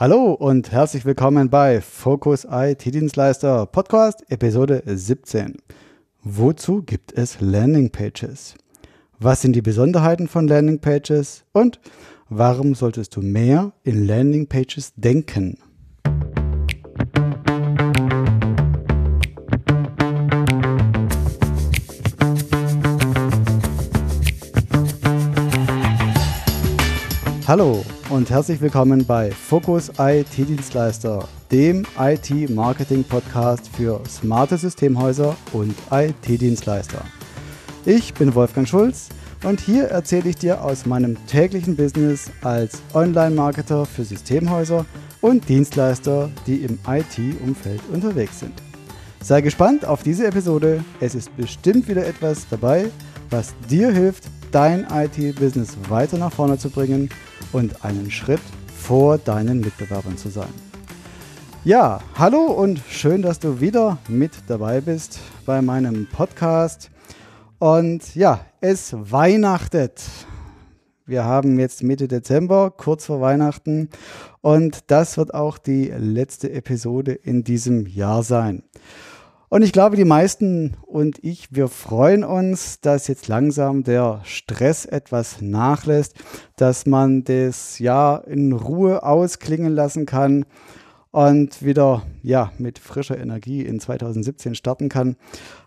Hallo und herzlich willkommen bei Focus IT-Dienstleister Podcast Episode 17. Wozu gibt es Landingpages? Was sind die Besonderheiten von Landingpages und warum solltest du mehr in Landingpages denken? Hallo und herzlich willkommen bei Focus IT-Dienstleister, dem IT-Marketing-Podcast für smarte Systemhäuser und IT-Dienstleister. Ich bin Wolfgang Schulz und hier erzähle ich dir aus meinem täglichen Business als Online-Marketer für Systemhäuser und Dienstleister, die im IT-Umfeld unterwegs sind. Sei gespannt auf diese Episode. Es ist bestimmt wieder etwas dabei, was dir hilft, dein IT-Business weiter nach vorne zu bringen und einen Schritt vor deinen Mitbewerbern zu sein. Ja, hallo und schön, dass du wieder mit dabei bist bei meinem Podcast. Und ja, es weihnachtet. Wir haben jetzt Mitte Dezember, kurz vor Weihnachten. Und das wird auch die letzte Episode in diesem Jahr sein. Und ich glaube, die meisten und ich, wir freuen uns, dass jetzt langsam der Stress etwas nachlässt, dass man das Jahr in Ruhe ausklingen lassen kann und wieder ja, mit frischer Energie in 2017 starten kann.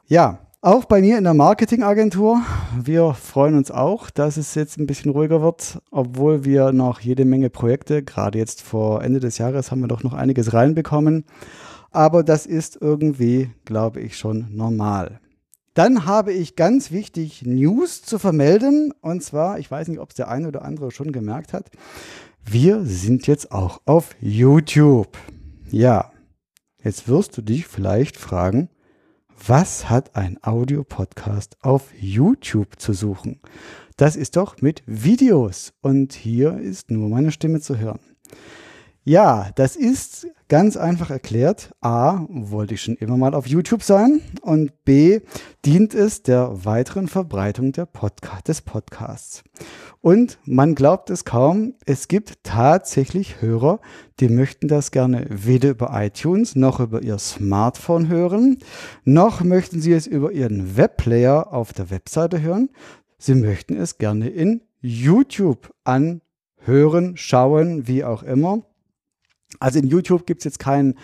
Ja, auch bei mir in der Marketingagentur. Wir freuen uns auch, dass es jetzt ein bisschen ruhiger wird, obwohl wir noch jede Menge Projekte, gerade jetzt vor Ende des Jahres haben wir doch noch einiges reinbekommen aber das ist irgendwie, glaube ich, schon normal. Dann habe ich ganz wichtig News zu vermelden. Und zwar, ich weiß nicht, ob es der eine oder andere schon gemerkt hat, wir sind jetzt auch auf YouTube. Ja, jetzt wirst du dich vielleicht fragen, was hat ein Audiopodcast auf YouTube zu suchen? Das ist doch mit Videos und hier ist nur meine Stimme zu hören. Ja, das ist ganz einfach erklärt. A, wollte ich schon immer mal auf YouTube sein und B, dient es der weiteren Verbreitung der Podcast, des Podcasts. Und man glaubt es kaum, es gibt tatsächlich Hörer, die möchten das gerne weder über iTunes noch über ihr Smartphone hören, noch möchten sie es über ihren Webplayer auf der Webseite hören. Sie möchten es gerne in YouTube anhören, schauen, wie auch immer. Also in YouTube gibt es jetzt keinen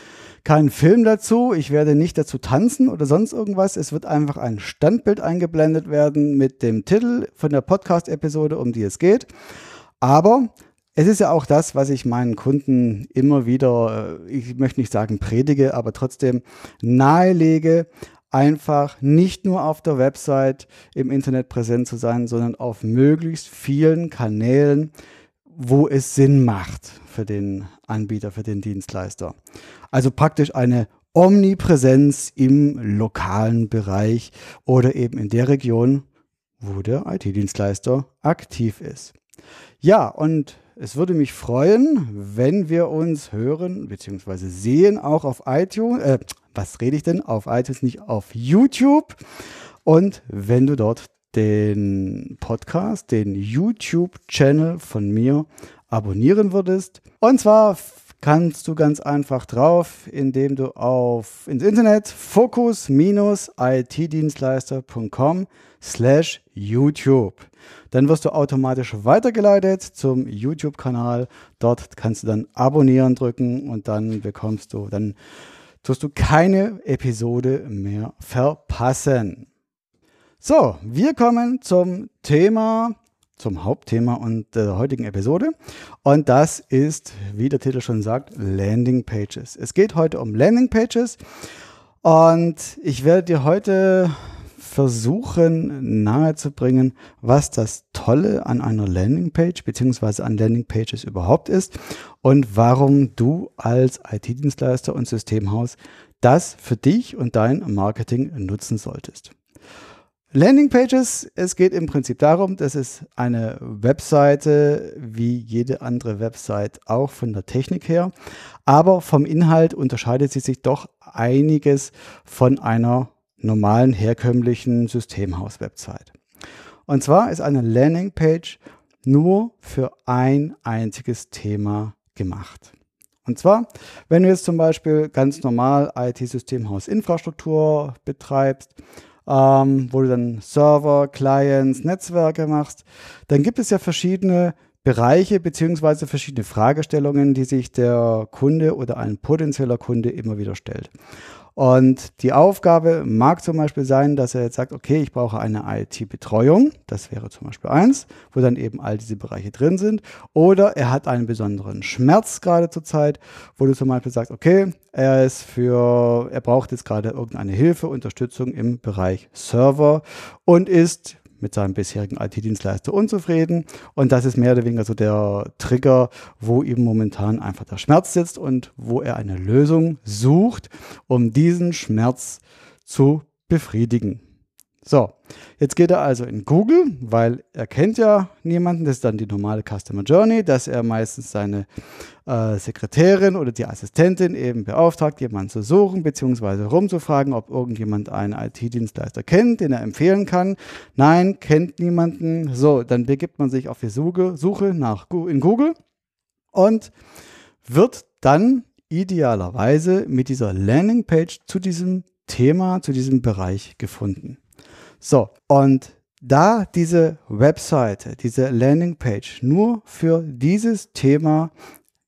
keinen Film dazu. Ich werde nicht dazu tanzen oder sonst irgendwas. Es wird einfach ein Standbild eingeblendet werden mit dem Titel von der Podcast-Episode, um die es geht. Aber es ist ja auch das, was ich meinen Kunden immer wieder, äh, ich möchte nicht sagen predige, aber trotzdem nahelege, einfach nicht nur auf der Website im Internet präsent zu sein, sondern auf möglichst vielen Kanälen, wo es Sinn macht für den Anbieter, für den Dienstleister. Also praktisch eine Omnipräsenz im lokalen Bereich oder eben in der Region, wo der IT-Dienstleister aktiv ist. Ja, und es würde mich freuen, wenn wir uns hören bzw. sehen, auch auf iTunes. Äh, was rede ich denn? Auf iTunes, nicht auf YouTube. Und wenn du dort den Podcast, den YouTube-Channel von mir abonnieren würdest. Und zwar kannst du ganz einfach drauf, indem du auf ins Internet focus-itdienstleister.com slash YouTube. Dann wirst du automatisch weitergeleitet zum YouTube-Kanal. Dort kannst du dann abonnieren drücken und dann bekommst du, dann tust du keine Episode mehr verpassen. So, wir kommen zum Thema, zum Hauptthema und der heutigen Episode. Und das ist, wie der Titel schon sagt, Landing Pages. Es geht heute um Landing Pages. Und ich werde dir heute versuchen nahezubringen, was das Tolle an einer Landingpage bzw. an Landingpages überhaupt ist und warum du als IT-Dienstleister und Systemhaus das für dich und dein Marketing nutzen solltest. Landingpages, es geht im Prinzip darum, dass es eine Webseite wie jede andere Website auch von der Technik her, aber vom Inhalt unterscheidet sie sich doch einiges von einer normalen herkömmlichen Systemhaus-Website. Und zwar ist eine Landingpage nur für ein einziges Thema gemacht. Und zwar, wenn du jetzt zum Beispiel ganz normal IT-Systemhaus Infrastruktur betreibst, ähm, wo du dann Server, Clients, Netzwerke machst, dann gibt es ja verschiedene Bereiche beziehungsweise verschiedene Fragestellungen, die sich der Kunde oder ein potenzieller Kunde immer wieder stellt. Und die Aufgabe mag zum Beispiel sein, dass er jetzt sagt, okay, ich brauche eine IT-Betreuung. Das wäre zum Beispiel eins, wo dann eben all diese Bereiche drin sind. Oder er hat einen besonderen Schmerz gerade zur Zeit, wo du zum Beispiel sagst, okay, er ist für, er braucht jetzt gerade irgendeine Hilfe, Unterstützung im Bereich Server und ist mit seinem bisherigen IT-Dienstleister unzufrieden. Und das ist mehr oder weniger so der Trigger, wo ihm momentan einfach der Schmerz sitzt und wo er eine Lösung sucht, um diesen Schmerz zu befriedigen. So, jetzt geht er also in Google, weil er kennt ja niemanden. Das ist dann die normale Customer Journey, dass er meistens seine äh, Sekretärin oder die Assistentin eben beauftragt, jemanden zu suchen bzw. rumzufragen, ob irgendjemand einen IT-Dienstleister kennt, den er empfehlen kann. Nein, kennt niemanden. So, dann begibt man sich auf die Suche, Suche nach in Google und wird dann idealerweise mit dieser Landingpage zu diesem Thema, zu diesem Bereich gefunden. So, und da diese Webseite, diese Landingpage nur für dieses Thema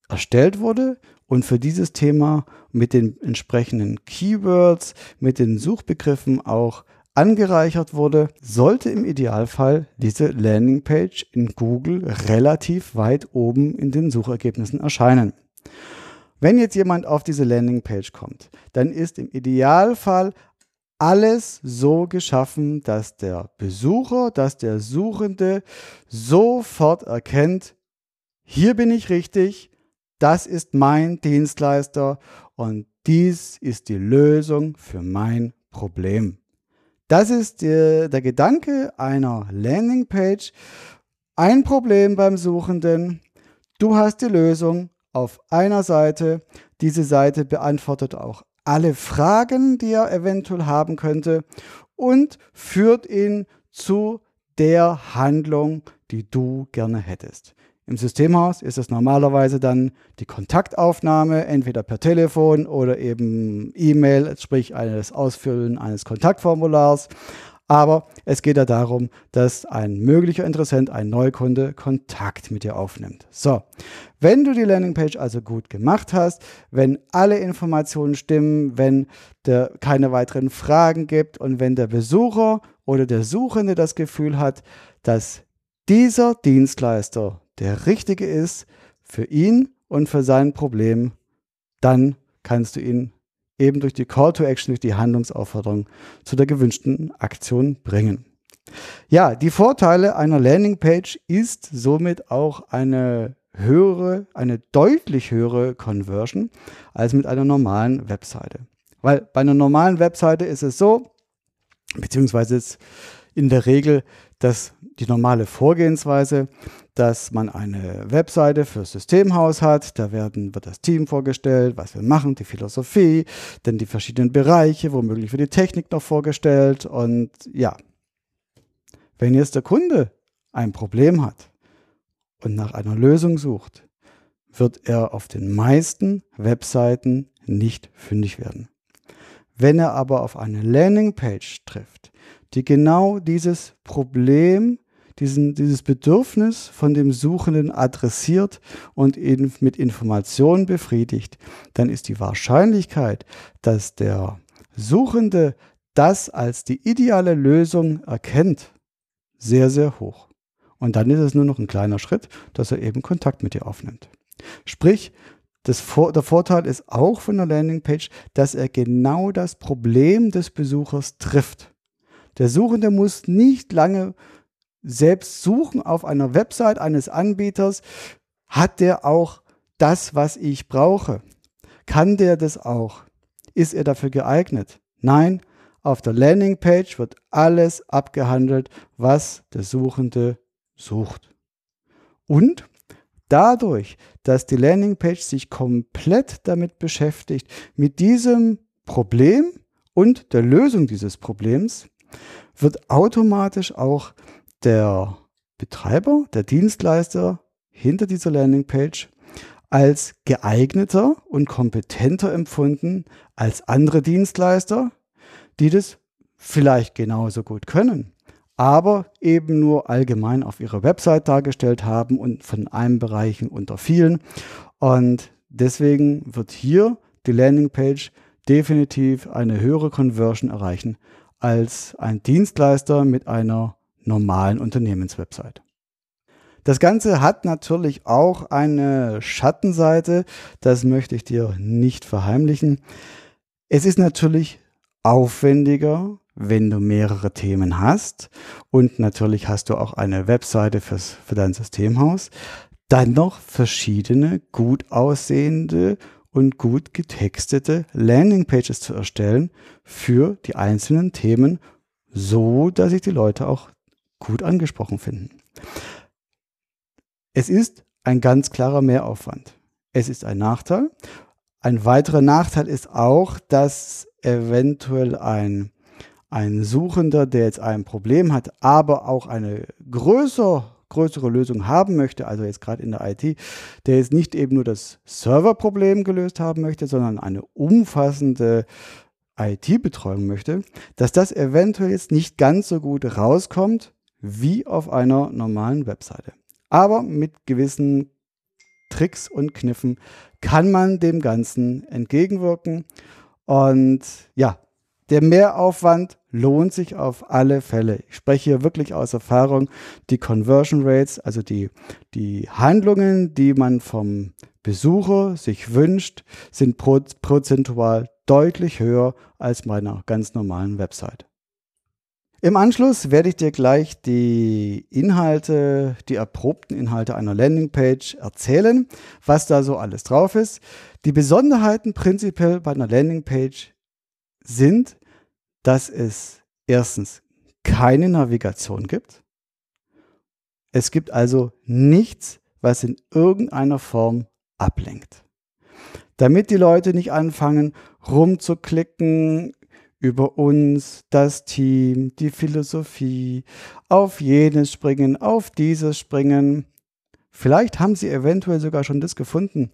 erstellt wurde und für dieses Thema mit den entsprechenden Keywords, mit den Suchbegriffen auch angereichert wurde, sollte im Idealfall diese Landingpage in Google relativ weit oben in den Suchergebnissen erscheinen. Wenn jetzt jemand auf diese Landingpage kommt, dann ist im Idealfall alles so geschaffen, dass der Besucher, dass der Suchende sofort erkennt, hier bin ich richtig, das ist mein Dienstleister und dies ist die Lösung für mein Problem. Das ist der, der Gedanke einer Landingpage. Ein Problem beim Suchenden, du hast die Lösung auf einer Seite. Diese Seite beantwortet auch alle Fragen, die er eventuell haben könnte und führt ihn zu der Handlung, die du gerne hättest. Im Systemhaus ist es normalerweise dann die Kontaktaufnahme, entweder per Telefon oder eben E-Mail, sprich eines Ausfüllen eines Kontaktformulars. Aber es geht ja darum, dass ein möglicher Interessent, ein Neukunde, Kontakt mit dir aufnimmt. So, wenn du die Landingpage also gut gemacht hast, wenn alle Informationen stimmen, wenn der keine weiteren Fragen gibt und wenn der Besucher oder der Suchende das Gefühl hat, dass dieser Dienstleister der richtige ist für ihn und für sein Problem, dann kannst du ihn eben durch die Call to Action, durch die Handlungsaufforderung zu der gewünschten Aktion bringen. Ja, die Vorteile einer Landingpage ist somit auch eine höhere, eine deutlich höhere Conversion als mit einer normalen Webseite. Weil bei einer normalen Webseite ist es so, beziehungsweise ist in der Regel dass die normale Vorgehensweise, dass man eine Webseite für Systemhaus hat. Da werden, wird das Team vorgestellt, was wir machen, die Philosophie, dann die verschiedenen Bereiche, womöglich für die Technik noch vorgestellt. Und ja, wenn jetzt der Kunde ein Problem hat und nach einer Lösung sucht, wird er auf den meisten Webseiten nicht fündig werden. Wenn er aber auf eine Landingpage trifft, die genau dieses Problem diesen, dieses Bedürfnis von dem Suchenden adressiert und ihn mit Informationen befriedigt, dann ist die Wahrscheinlichkeit, dass der Suchende das als die ideale Lösung erkennt, sehr, sehr hoch. Und dann ist es nur noch ein kleiner Schritt, dass er eben Kontakt mit dir aufnimmt. Sprich, Vor der Vorteil ist auch von der Landingpage, dass er genau das Problem des Besuchers trifft. Der Suchende muss nicht lange selbst suchen auf einer Website eines Anbieters, hat der auch das, was ich brauche? Kann der das auch? Ist er dafür geeignet? Nein, auf der Landingpage wird alles abgehandelt, was der Suchende sucht. Und dadurch, dass die Landingpage sich komplett damit beschäftigt, mit diesem Problem und der Lösung dieses Problems, wird automatisch auch der Betreiber, der Dienstleister hinter dieser Landingpage als geeigneter und kompetenter empfunden als andere Dienstleister, die das vielleicht genauso gut können, aber eben nur allgemein auf ihrer Website dargestellt haben und von einem Bereich unter vielen. Und deswegen wird hier die Landingpage definitiv eine höhere Conversion erreichen als ein Dienstleister mit einer normalen Unternehmenswebsite. Das Ganze hat natürlich auch eine Schattenseite, das möchte ich dir nicht verheimlichen. Es ist natürlich aufwendiger, wenn du mehrere Themen hast und natürlich hast du auch eine Webseite fürs, für dein Systemhaus, dann noch verschiedene gut aussehende und gut getextete Landingpages zu erstellen für die einzelnen Themen, so dass sich die Leute auch gut angesprochen finden. Es ist ein ganz klarer Mehraufwand. Es ist ein Nachteil. Ein weiterer Nachteil ist auch, dass eventuell ein, ein Suchender, der jetzt ein Problem hat, aber auch eine größere größere Lösung haben möchte, also jetzt gerade in der IT, der jetzt nicht eben nur das Serverproblem gelöst haben möchte, sondern eine umfassende IT-Betreuung möchte, dass das eventuell jetzt nicht ganz so gut rauskommt wie auf einer normalen Webseite. Aber mit gewissen Tricks und Kniffen kann man dem Ganzen entgegenwirken. Und ja, der Mehraufwand lohnt sich auf alle Fälle. Ich spreche hier wirklich aus Erfahrung. Die Conversion Rates, also die, die Handlungen, die man vom Besucher sich wünscht, sind prozentual deutlich höher als meiner ganz normalen Website. Im Anschluss werde ich dir gleich die Inhalte, die erprobten Inhalte einer Landingpage erzählen, was da so alles drauf ist. Die Besonderheiten prinzipiell bei einer Landingpage sind, dass es erstens keine Navigation gibt. Es gibt also nichts, was in irgendeiner Form ablenkt. Damit die Leute nicht anfangen, rumzuklicken über uns, das Team, die Philosophie, auf jenes springen, auf dieses springen. Vielleicht haben sie eventuell sogar schon das gefunden,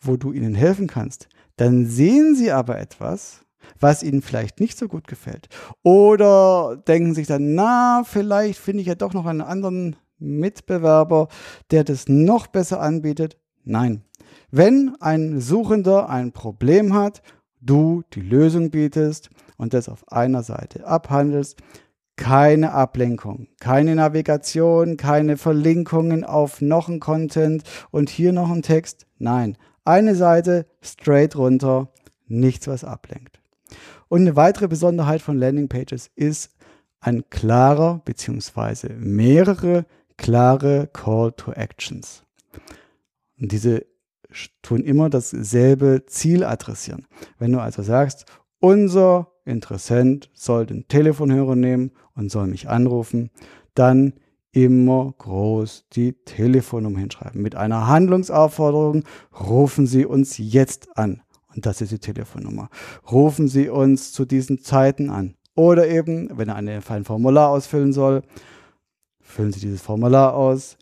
wo du ihnen helfen kannst. Dann sehen sie aber etwas, was ihnen vielleicht nicht so gut gefällt. Oder denken sich dann, na, vielleicht finde ich ja doch noch einen anderen Mitbewerber, der das noch besser anbietet. Nein. Wenn ein Suchender ein Problem hat, du die Lösung bietest und das auf einer Seite abhandelst, keine Ablenkung, keine Navigation, keine Verlinkungen auf noch ein Content und hier noch ein Text. Nein, eine Seite straight runter, nichts was ablenkt. Und eine weitere Besonderheit von Landingpages ist ein klarer bzw. mehrere klare Call to Actions. Und diese tun immer dasselbe Ziel adressieren. Wenn du also sagst, unser Interessent soll den Telefonhörer nehmen und soll mich anrufen, dann immer groß die Telefonnummer hinschreiben. Mit einer Handlungsaufforderung rufen Sie uns jetzt an. Und das ist die Telefonnummer. Rufen Sie uns zu diesen Zeiten an. Oder eben, wenn er ein Formular ausfüllen soll, füllen Sie dieses Formular aus,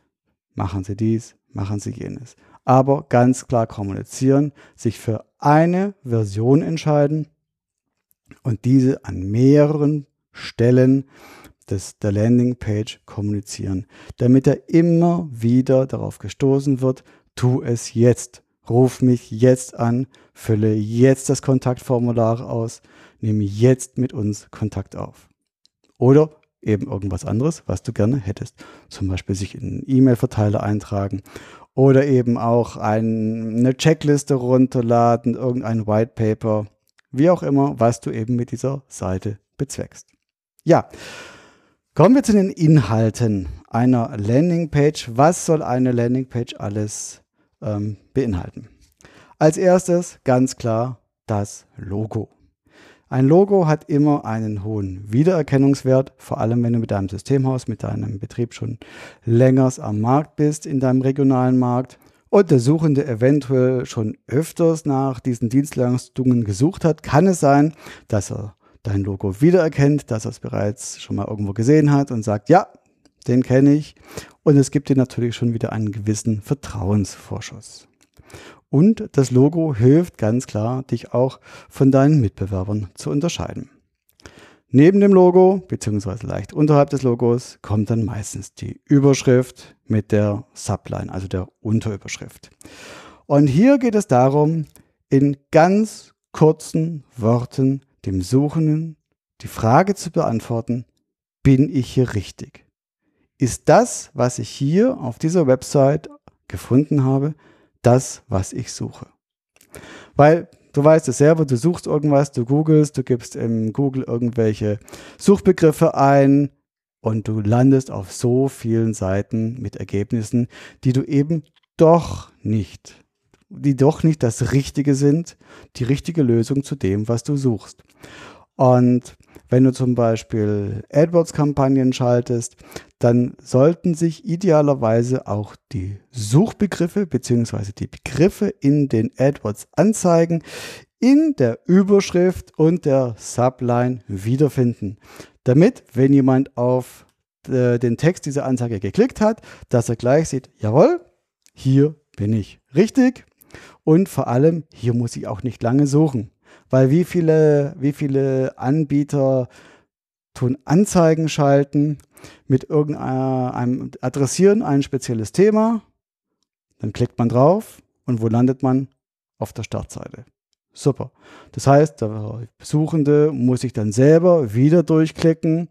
machen Sie dies, machen Sie jenes. Aber ganz klar kommunizieren, sich für eine Version entscheiden und diese an mehreren Stellen des, der Landingpage kommunizieren, damit er immer wieder darauf gestoßen wird, tu es jetzt. Ruf mich jetzt an, fülle jetzt das Kontaktformular aus, nehme jetzt mit uns Kontakt auf. Oder eben irgendwas anderes, was du gerne hättest. Zum Beispiel sich in einen E-Mail-Verteiler eintragen oder eben auch ein, eine Checkliste runterladen, irgendein White Paper, wie auch immer, was du eben mit dieser Seite bezweckst. Ja, kommen wir zu den Inhalten einer Landingpage. Was soll eine Landingpage alles ähm, beinhalten. Als erstes ganz klar das Logo. Ein Logo hat immer einen hohen Wiedererkennungswert, vor allem wenn du mit deinem Systemhaus, mit deinem Betrieb schon länger am Markt bist, in deinem regionalen Markt und der Suchende eventuell schon öfters nach diesen Dienstleistungen gesucht hat, kann es sein, dass er dein Logo wiedererkennt, dass er es bereits schon mal irgendwo gesehen hat und sagt, ja, den kenne ich. Und es gibt dir natürlich schon wieder einen gewissen Vertrauensvorschuss. Und das Logo hilft ganz klar, dich auch von deinen Mitbewerbern zu unterscheiden. Neben dem Logo, beziehungsweise leicht unterhalb des Logos, kommt dann meistens die Überschrift mit der Subline, also der Unterüberschrift. Und hier geht es darum, in ganz kurzen Worten dem Suchenden die Frage zu beantworten, bin ich hier richtig? Ist das, was ich hier auf dieser Website gefunden habe, das, was ich suche? Weil du weißt es selber, du suchst irgendwas, du googelst, du gibst im Google irgendwelche Suchbegriffe ein und du landest auf so vielen Seiten mit Ergebnissen, die du eben doch nicht die doch nicht das Richtige sind, die richtige Lösung zu dem, was du suchst. Und wenn du zum Beispiel AdWords-Kampagnen schaltest, dann sollten sich idealerweise auch die Suchbegriffe bzw. die Begriffe in den AdWords-Anzeigen in der Überschrift und der Subline wiederfinden. Damit, wenn jemand auf äh, den Text dieser Anzeige geklickt hat, dass er gleich sieht, jawohl, hier bin ich richtig und vor allem, hier muss ich auch nicht lange suchen. Weil wie viele, wie viele Anbieter tun Anzeigen schalten mit irgendeinem, adressieren ein spezielles Thema, dann klickt man drauf und wo landet man? Auf der Startseite. Super. Das heißt, der Besuchende muss sich dann selber wieder durchklicken.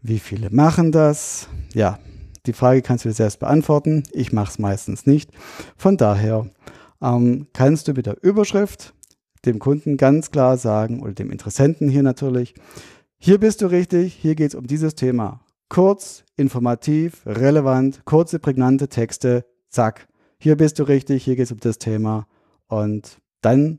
Wie viele machen das? Ja, die Frage kannst du dir selbst beantworten. Ich mache es meistens nicht. Von daher ähm, kannst du mit der Überschrift dem Kunden ganz klar sagen oder dem Interessenten hier natürlich, hier bist du richtig, hier geht es um dieses Thema. Kurz, informativ, relevant, kurze, prägnante Texte, zack. Hier bist du richtig, hier geht es um das Thema. Und dann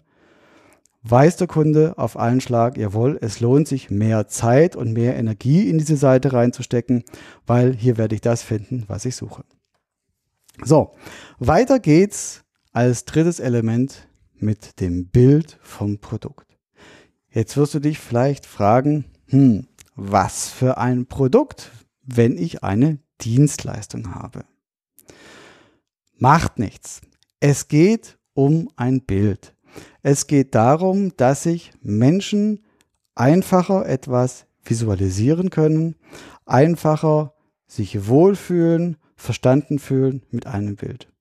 weiß der Kunde auf einen Schlag, jawohl, es lohnt sich mehr Zeit und mehr Energie in diese Seite reinzustecken, weil hier werde ich das finden, was ich suche. So, weiter geht's als drittes Element mit dem Bild vom Produkt. Jetzt wirst du dich vielleicht fragen, hm, was für ein Produkt, wenn ich eine Dienstleistung habe? Macht nichts. Es geht um ein Bild. Es geht darum, dass sich Menschen einfacher etwas visualisieren können, einfacher sich wohlfühlen, verstanden fühlen mit einem Bild.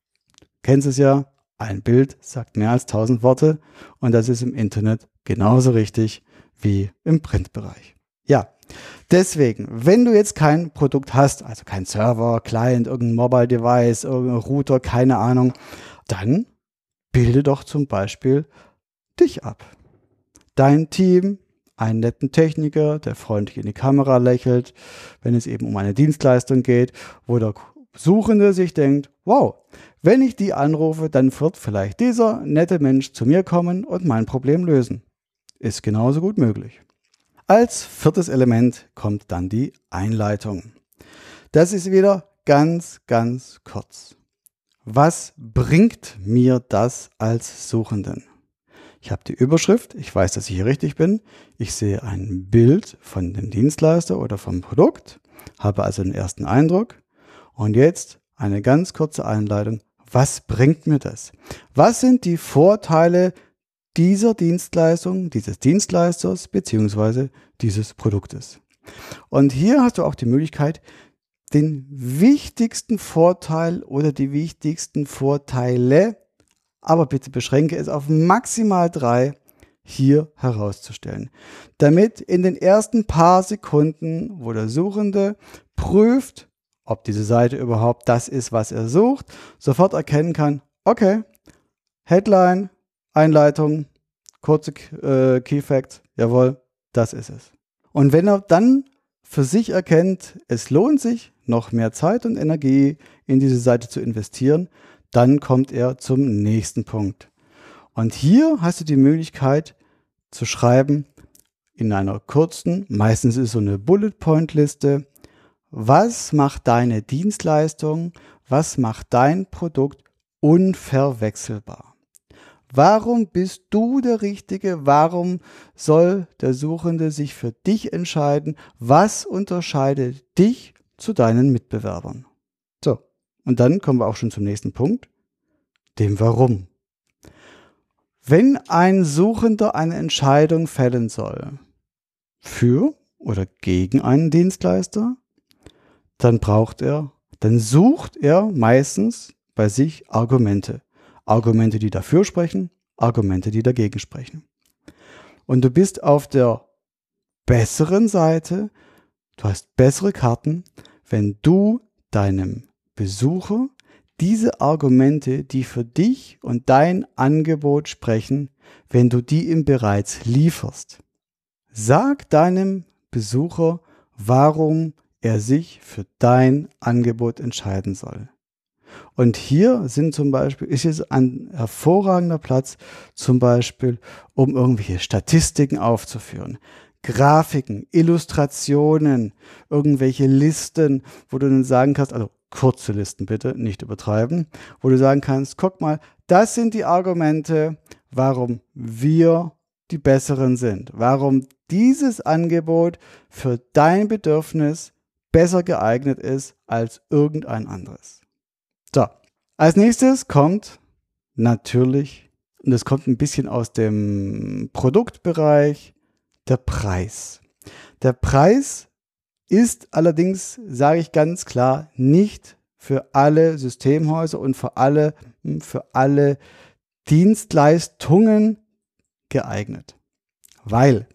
Kennst es ja, ein Bild sagt mehr als 1000 Worte und das ist im Internet genauso richtig wie im Printbereich. Ja, deswegen, wenn du jetzt kein Produkt hast, also kein Server, Client, irgendein Mobile Device, irgendein Router, keine Ahnung, dann bilde doch zum Beispiel dich ab. Dein Team, einen netten Techniker, der freundlich in die Kamera lächelt, wenn es eben um eine Dienstleistung geht, wo der Suchende sich denkt, wow, wenn ich die anrufe, dann wird vielleicht dieser nette Mensch zu mir kommen und mein Problem lösen. Ist genauso gut möglich. Als viertes Element kommt dann die Einleitung. Das ist wieder ganz, ganz kurz. Was bringt mir das als Suchenden? Ich habe die Überschrift, ich weiß, dass ich hier richtig bin. Ich sehe ein Bild von dem Dienstleister oder vom Produkt, habe also den ersten Eindruck. Und jetzt eine ganz kurze Einleitung was bringt mir das? Was sind die Vorteile dieser Dienstleistung, dieses Dienstleisters beziehungsweise dieses Produktes? Und hier hast du auch die Möglichkeit, den wichtigsten Vorteil oder die wichtigsten Vorteile, aber bitte beschränke es auf maximal drei, hier herauszustellen. Damit in den ersten paar Sekunden, wo der Suchende prüft, ob diese Seite überhaupt das ist, was er sucht, sofort erkennen kann, okay, Headline, Einleitung, kurze äh, Key Facts, jawohl, das ist es. Und wenn er dann für sich erkennt, es lohnt sich, noch mehr Zeit und Energie in diese Seite zu investieren, dann kommt er zum nächsten Punkt. Und hier hast du die Möglichkeit zu schreiben in einer kurzen, meistens ist so eine Bullet Point Liste, was macht deine Dienstleistung, was macht dein Produkt unverwechselbar? Warum bist du der Richtige? Warum soll der Suchende sich für dich entscheiden? Was unterscheidet dich zu deinen Mitbewerbern? So, und dann kommen wir auch schon zum nächsten Punkt. dem Warum. Wenn ein Suchender eine Entscheidung fällen soll, für oder gegen einen Dienstleister, dann braucht er, dann sucht er meistens bei sich Argumente. Argumente, die dafür sprechen, Argumente, die dagegen sprechen. Und du bist auf der besseren Seite, du hast bessere Karten, wenn du deinem Besucher diese Argumente, die für dich und dein Angebot sprechen, wenn du die ihm bereits lieferst. Sag deinem Besucher, warum er sich für dein Angebot entscheiden soll. Und hier sind zum Beispiel, ist es ein hervorragender Platz, zum Beispiel, um irgendwelche Statistiken aufzuführen. Grafiken, Illustrationen, irgendwelche Listen, wo du dann sagen kannst, also kurze Listen bitte, nicht übertreiben, wo du sagen kannst, guck mal, das sind die Argumente, warum wir die besseren sind, warum dieses Angebot für dein Bedürfnis besser geeignet ist als irgendein anderes. So, als nächstes kommt natürlich, und das kommt ein bisschen aus dem Produktbereich, der Preis. Der Preis ist allerdings, sage ich ganz klar, nicht für alle Systemhäuser und für alle, hm, für alle Dienstleistungen geeignet. Weil,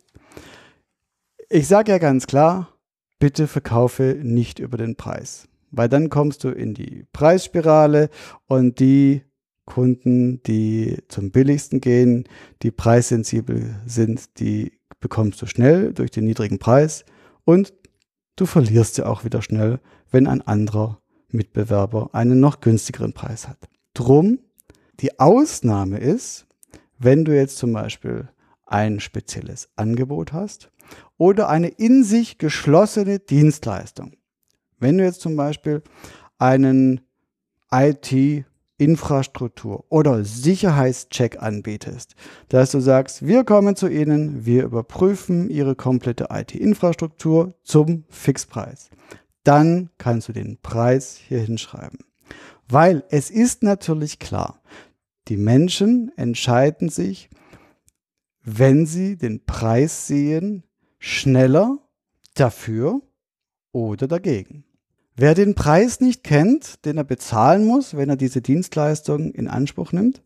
ich sage ja ganz klar, bitte verkaufe nicht über den Preis. Weil dann kommst du in die Preisspirale und die Kunden, die zum billigsten gehen, die preissensibel sind, die bekommst du schnell durch den niedrigen Preis und du verlierst ja auch wieder schnell, wenn ein anderer Mitbewerber einen noch günstigeren Preis hat. Drum, die Ausnahme ist, wenn du jetzt zum Beispiel ein spezielles Angebot hast oder eine in sich geschlossene Dienstleistung. Wenn du jetzt zum Beispiel einen IT Infrastruktur oder Sicherheitscheck anbietest, dass du sagst, wir kommen zu Ihnen, wir überprüfen Ihre komplette IT-Infrastruktur zum Fixpreis. Dann kannst du den Preis hier hinschreiben. Weil es ist natürlich klar, die Menschen entscheiden sich, wenn sie den Preis sehen, schneller dafür oder dagegen. Wer den Preis nicht kennt, den er bezahlen muss, wenn er diese Dienstleistung in Anspruch nimmt,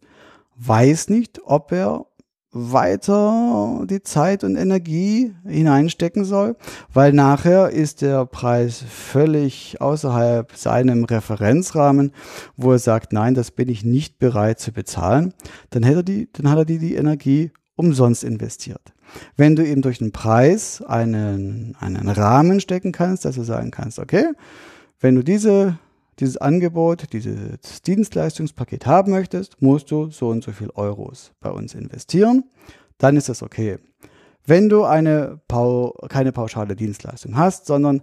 weiß nicht, ob er weiter die Zeit und Energie hineinstecken soll, weil nachher ist der Preis völlig außerhalb seinem Referenzrahmen, wo er sagt, nein, das bin ich nicht bereit zu bezahlen, dann, hätte er die, dann hat er die, die Energie umsonst investiert. Wenn du ihm durch den Preis einen, einen Rahmen stecken kannst, dass du sagen kannst, okay, wenn du diese, dieses Angebot, dieses Dienstleistungspaket haben möchtest, musst du so und so viel Euros bei uns investieren. Dann ist das okay. Wenn du eine keine pauschale Dienstleistung hast, sondern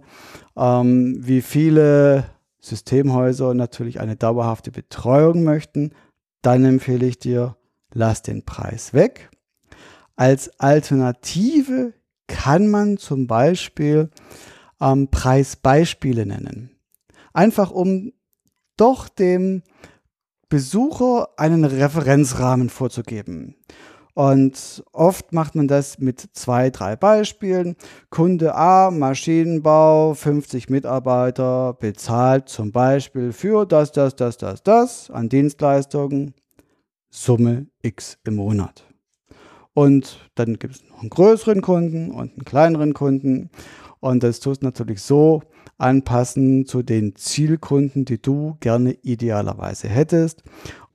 ähm, wie viele Systemhäuser natürlich eine dauerhafte Betreuung möchten, dann empfehle ich dir, lass den Preis weg. Als Alternative kann man zum Beispiel ähm, Preisbeispiele nennen einfach um doch dem Besucher einen Referenzrahmen vorzugeben. Und oft macht man das mit zwei, drei Beispielen. Kunde A, Maschinenbau, 50 Mitarbeiter, bezahlt zum Beispiel für das, das, das, das, das an Dienstleistungen, Summe X im Monat. Und dann gibt es noch einen größeren Kunden und einen kleineren Kunden. Und das tust natürlich so, anpassen zu den Zielkunden, die du gerne idealerweise hättest.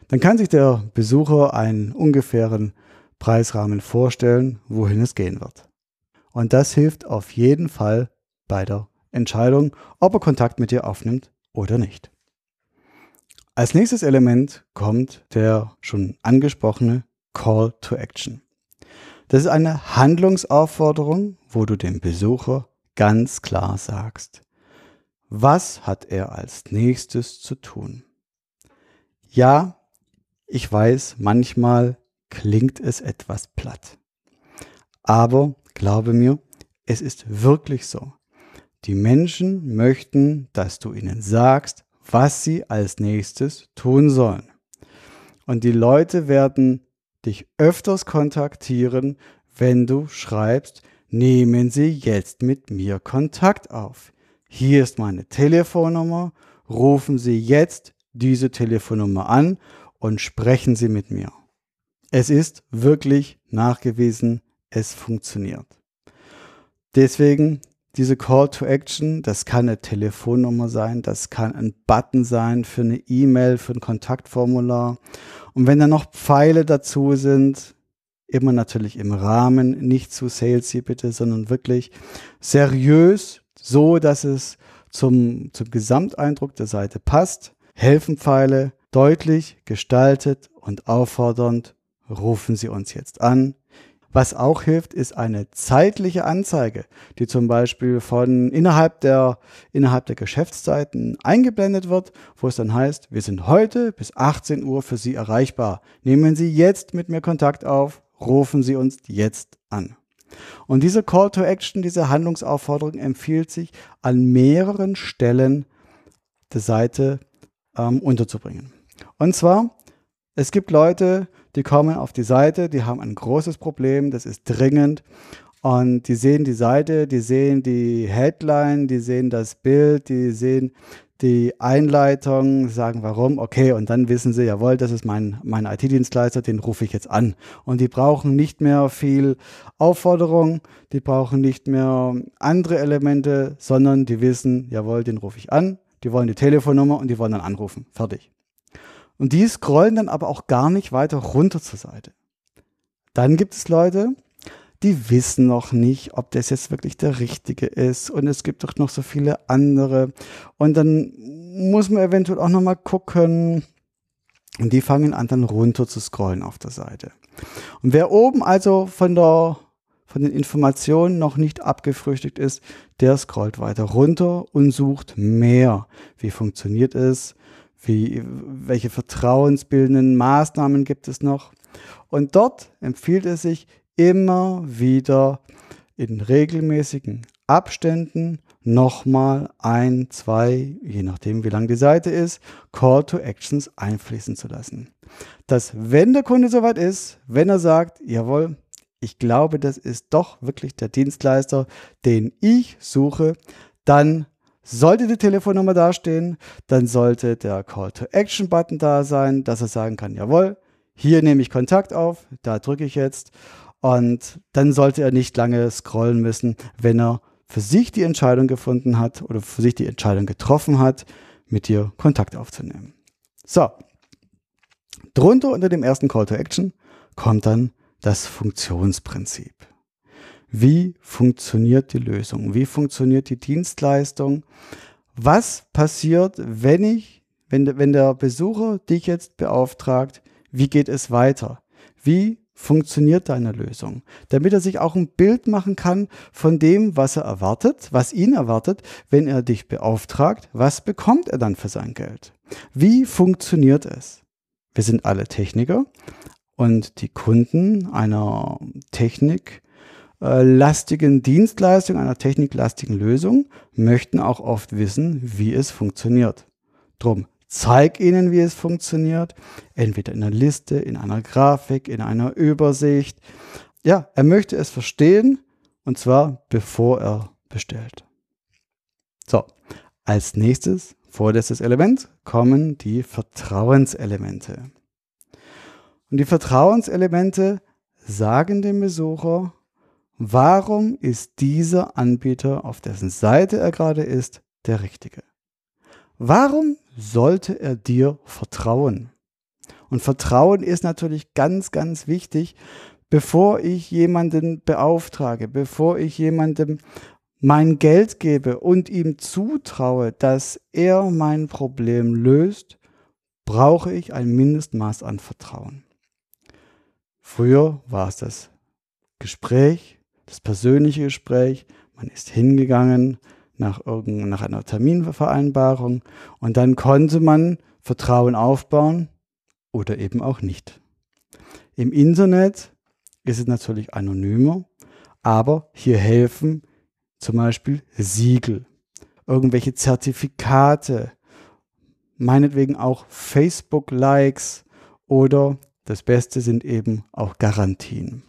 Dann kann sich der Besucher einen ungefähren Preisrahmen vorstellen, wohin es gehen wird. Und das hilft auf jeden Fall bei der Entscheidung, ob er Kontakt mit dir aufnimmt oder nicht. Als nächstes Element kommt der schon angesprochene Call to Action. Das ist eine Handlungsaufforderung, wo du dem Besucher ganz klar sagst, was hat er als nächstes zu tun? Ja, ich weiß, manchmal klingt es etwas platt. Aber glaube mir, es ist wirklich so. Die Menschen möchten, dass du ihnen sagst, was sie als nächstes tun sollen. Und die Leute werden dich öfters kontaktieren, wenn du schreibst, nehmen Sie jetzt mit mir Kontakt auf. Hier ist meine Telefonnummer, rufen Sie jetzt diese Telefonnummer an und sprechen Sie mit mir. Es ist wirklich nachgewiesen, es funktioniert. Deswegen diese Call to Action, das kann eine Telefonnummer sein, das kann ein Button sein für eine E-Mail, für ein Kontaktformular. Und wenn da noch Pfeile dazu sind, immer natürlich im Rahmen, nicht zu salesy bitte, sondern wirklich seriös, so dass es zum, zum Gesamteindruck der Seite passt. Helfen Pfeile deutlich gestaltet und auffordernd. Rufen Sie uns jetzt an. Was auch hilft, ist eine zeitliche Anzeige, die zum Beispiel von innerhalb der, innerhalb der Geschäftszeiten eingeblendet wird, wo es dann heißt, wir sind heute bis 18 Uhr für Sie erreichbar. Nehmen Sie jetzt mit mir Kontakt auf, rufen Sie uns jetzt an. Und diese Call to Action, diese Handlungsaufforderung empfiehlt sich an mehreren Stellen der Seite ähm, unterzubringen. Und zwar, es gibt Leute, die kommen auf die Seite, die haben ein großes Problem, das ist dringend. Und die sehen die Seite, die sehen die Headline, die sehen das Bild, die sehen die Einleitung, sagen warum, okay, und dann wissen sie, jawohl, das ist mein, mein IT-Dienstleister, den rufe ich jetzt an. Und die brauchen nicht mehr viel Aufforderung, die brauchen nicht mehr andere Elemente, sondern die wissen, jawohl, den rufe ich an, die wollen die Telefonnummer und die wollen dann anrufen. Fertig. Und die scrollen dann aber auch gar nicht weiter runter zur Seite. Dann gibt es Leute, die wissen noch nicht, ob das jetzt wirklich der richtige ist. Und es gibt doch noch so viele andere. Und dann muss man eventuell auch noch mal gucken. Und die fangen an, dann runter zu scrollen auf der Seite. Und wer oben also von der von den Informationen noch nicht abgefrühstückt ist, der scrollt weiter runter und sucht mehr. Wie funktioniert es? Wie, welche vertrauensbildenden Maßnahmen gibt es noch? Und dort empfiehlt es sich immer wieder in regelmäßigen Abständen nochmal ein, zwei, je nachdem wie lang die Seite ist, Call to Actions einfließen zu lassen. Dass wenn der Kunde soweit ist, wenn er sagt, jawohl, ich glaube, das ist doch wirklich der Dienstleister, den ich suche, dann sollte die Telefonnummer dastehen, dann sollte der Call-to-Action-Button da sein, dass er sagen kann, jawohl, hier nehme ich Kontakt auf, da drücke ich jetzt. Und dann sollte er nicht lange scrollen müssen, wenn er für sich die Entscheidung gefunden hat oder für sich die Entscheidung getroffen hat, mit dir Kontakt aufzunehmen. So, drunter unter dem ersten Call to Action kommt dann das Funktionsprinzip. Wie funktioniert die Lösung? Wie funktioniert die Dienstleistung? Was passiert, wenn ich, wenn, wenn der Besucher dich jetzt beauftragt, wie geht es weiter? Wie funktioniert deine Lösung? Damit er sich auch ein Bild machen kann von dem, was er erwartet, was ihn erwartet, wenn er dich beauftragt, was bekommt er dann für sein Geld? Wie funktioniert es? Wir sind alle Techniker und die Kunden einer Technik äh, Dienstleistung, einer techniklastigen Lösung, möchten auch oft wissen, wie es funktioniert. Drum, zeig ihnen, wie es funktioniert, entweder in einer Liste, in einer Grafik, in einer Übersicht. Ja, er möchte es verstehen und zwar bevor er bestellt. So, als nächstes, vorletztes Element, kommen die Vertrauenselemente. Und die Vertrauenselemente sagen dem Besucher, Warum ist dieser Anbieter, auf dessen Seite er gerade ist, der richtige? Warum sollte er dir vertrauen? Und Vertrauen ist natürlich ganz, ganz wichtig, bevor ich jemanden beauftrage, bevor ich jemandem mein Geld gebe und ihm zutraue, dass er mein Problem löst, brauche ich ein Mindestmaß an Vertrauen. Früher war es das Gespräch, das persönliche Gespräch, man ist hingegangen nach, irgend, nach einer Terminvereinbarung und dann konnte man Vertrauen aufbauen oder eben auch nicht. Im Internet ist es natürlich anonymer, aber hier helfen zum Beispiel Siegel, irgendwelche Zertifikate, meinetwegen auch Facebook-Likes oder das Beste sind eben auch Garantien.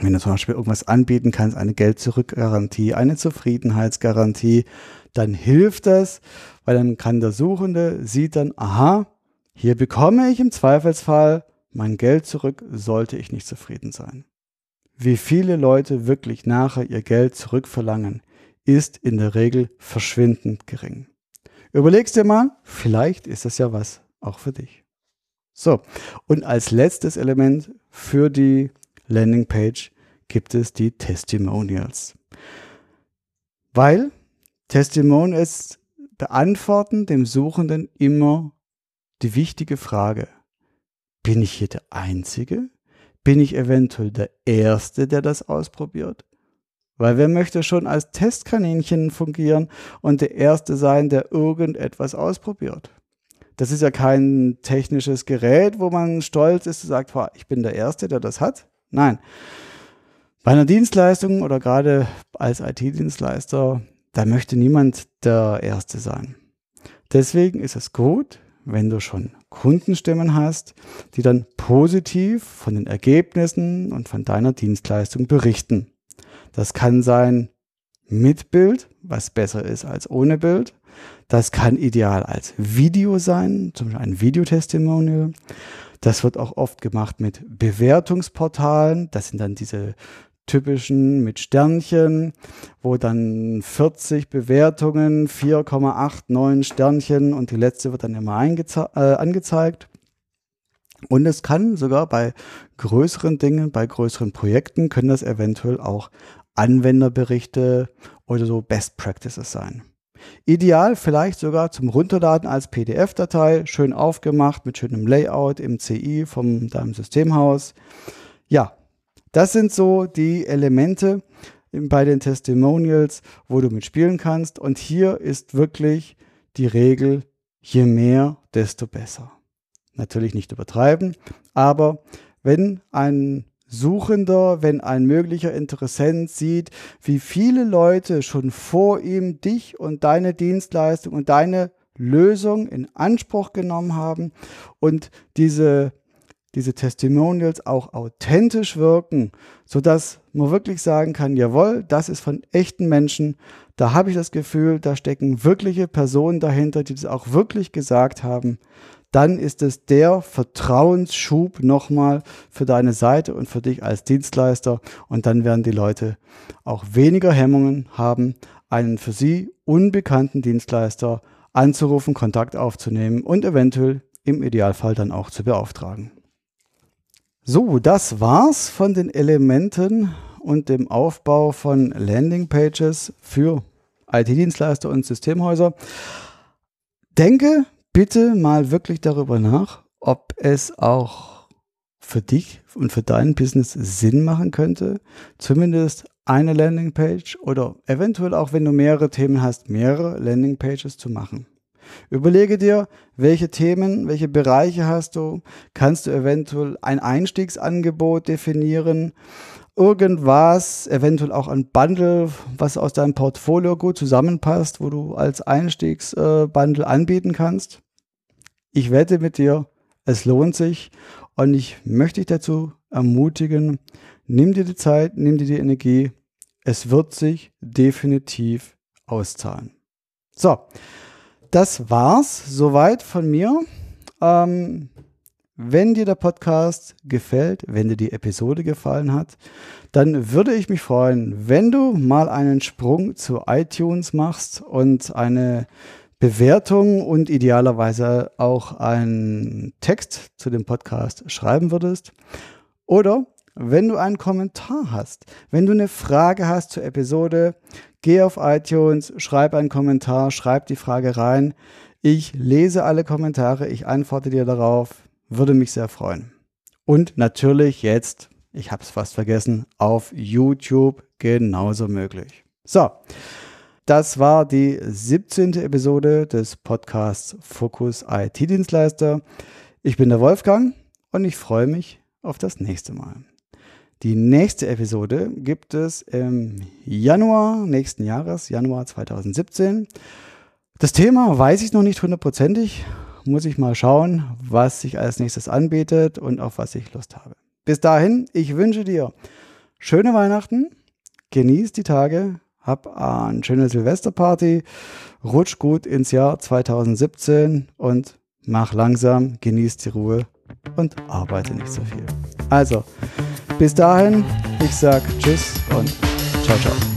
Wenn du zum Beispiel irgendwas anbieten kannst, eine Geld-Zurück-Garantie, eine Zufriedenheitsgarantie, dann hilft das, weil dann kann der Suchende sieht dann, aha, hier bekomme ich im Zweifelsfall mein Geld zurück, sollte ich nicht zufrieden sein. Wie viele Leute wirklich nachher ihr Geld zurückverlangen, ist in der Regel verschwindend gering. Überlegst dir mal, vielleicht ist das ja was auch für dich. So, und als letztes Element für die Landingpage gibt es die Testimonials. Weil Testimonials beantworten dem Suchenden immer die wichtige Frage, bin ich hier der Einzige? Bin ich eventuell der Erste, der das ausprobiert? Weil wer möchte schon als Testkaninchen fungieren und der Erste sein, der irgendetwas ausprobiert? Das ist ja kein technisches Gerät, wo man stolz ist und sagt, ich bin der Erste, der das hat. Nein. Bei einer Dienstleistung oder gerade als IT-Dienstleister, da möchte niemand der Erste sein. Deswegen ist es gut, wenn du schon Kundenstimmen hast, die dann positiv von den Ergebnissen und von deiner Dienstleistung berichten. Das kann sein mit Bild, was besser ist als ohne Bild. Das kann ideal als Video sein, zum Beispiel ein Videotestimonial. Das wird auch oft gemacht mit Bewertungsportalen. Das sind dann diese typischen mit Sternchen, wo dann 40 Bewertungen, 4,89 Sternchen und die letzte wird dann immer äh, angezeigt. Und es kann sogar bei größeren Dingen, bei größeren Projekten, können das eventuell auch Anwenderberichte oder so Best Practices sein. Ideal vielleicht sogar zum Runterladen als PDF-Datei, schön aufgemacht mit schönem Layout im CI von deinem Systemhaus. Ja, das sind so die Elemente bei den Testimonials, wo du mitspielen kannst. Und hier ist wirklich die Regel, je mehr, desto besser. Natürlich nicht übertreiben, aber wenn ein Suchender, wenn ein möglicher Interessent sieht, wie viele Leute schon vor ihm dich und deine Dienstleistung und deine Lösung in Anspruch genommen haben und diese, diese Testimonials auch authentisch wirken, sodass man wirklich sagen kann, jawohl, das ist von echten Menschen, da habe ich das Gefühl, da stecken wirkliche Personen dahinter, die das auch wirklich gesagt haben, dann ist es der Vertrauensschub nochmal für deine Seite und für dich als Dienstleister. Und dann werden die Leute auch weniger Hemmungen haben, einen für sie unbekannten Dienstleister anzurufen, Kontakt aufzunehmen und eventuell im Idealfall dann auch zu beauftragen. So, das war's von den Elementen und dem Aufbau von Landingpages für IT-Dienstleister und Systemhäuser. Denke, bitte mal wirklich darüber nach, ob es auch für dich und für dein Business Sinn machen könnte, zumindest eine Landingpage oder eventuell auch, wenn du mehrere Themen hast, mehrere Landingpages zu machen. Überlege dir, welche Themen, welche Bereiche hast du. Kannst du eventuell ein Einstiegsangebot definieren? Irgendwas, eventuell auch ein Bundle, was aus deinem Portfolio gut zusammenpasst, wo du als Einstiegsbundle anbieten kannst? Ich wette mit dir, es lohnt sich und ich möchte dich dazu ermutigen, nimm dir die Zeit, nimm dir die Energie. Es wird sich definitiv auszahlen. So, das war's soweit von mir. Ähm, wenn dir der Podcast gefällt, wenn dir die Episode gefallen hat, dann würde ich mich freuen, wenn du mal einen Sprung zu iTunes machst und eine Bewertung und idealerweise auch einen Text zu dem Podcast schreiben würdest. Oder wenn du einen Kommentar hast, wenn du eine Frage hast zur Episode, geh auf iTunes, schreib einen Kommentar, schreib die Frage rein. Ich lese alle Kommentare, ich antworte dir darauf, würde mich sehr freuen. Und natürlich jetzt, ich habe es fast vergessen, auf YouTube genauso möglich. So, das war die 17. Episode des Podcasts Fokus IT-Dienstleister. Ich bin der Wolfgang und ich freue mich auf das nächste Mal. Die nächste Episode gibt es im Januar nächsten Jahres, Januar 2017. Das Thema weiß ich noch nicht hundertprozentig. Muss ich mal schauen, was sich als nächstes anbietet und auf was ich Lust habe. Bis dahin, ich wünsche dir schöne Weihnachten, genieß die Tage, hab eine schöne Silvesterparty, rutsch gut ins Jahr 2017 und mach langsam, genieß die Ruhe und arbeite nicht so viel. Also, bis dahin, ich sag Tschüss und ciao, ciao.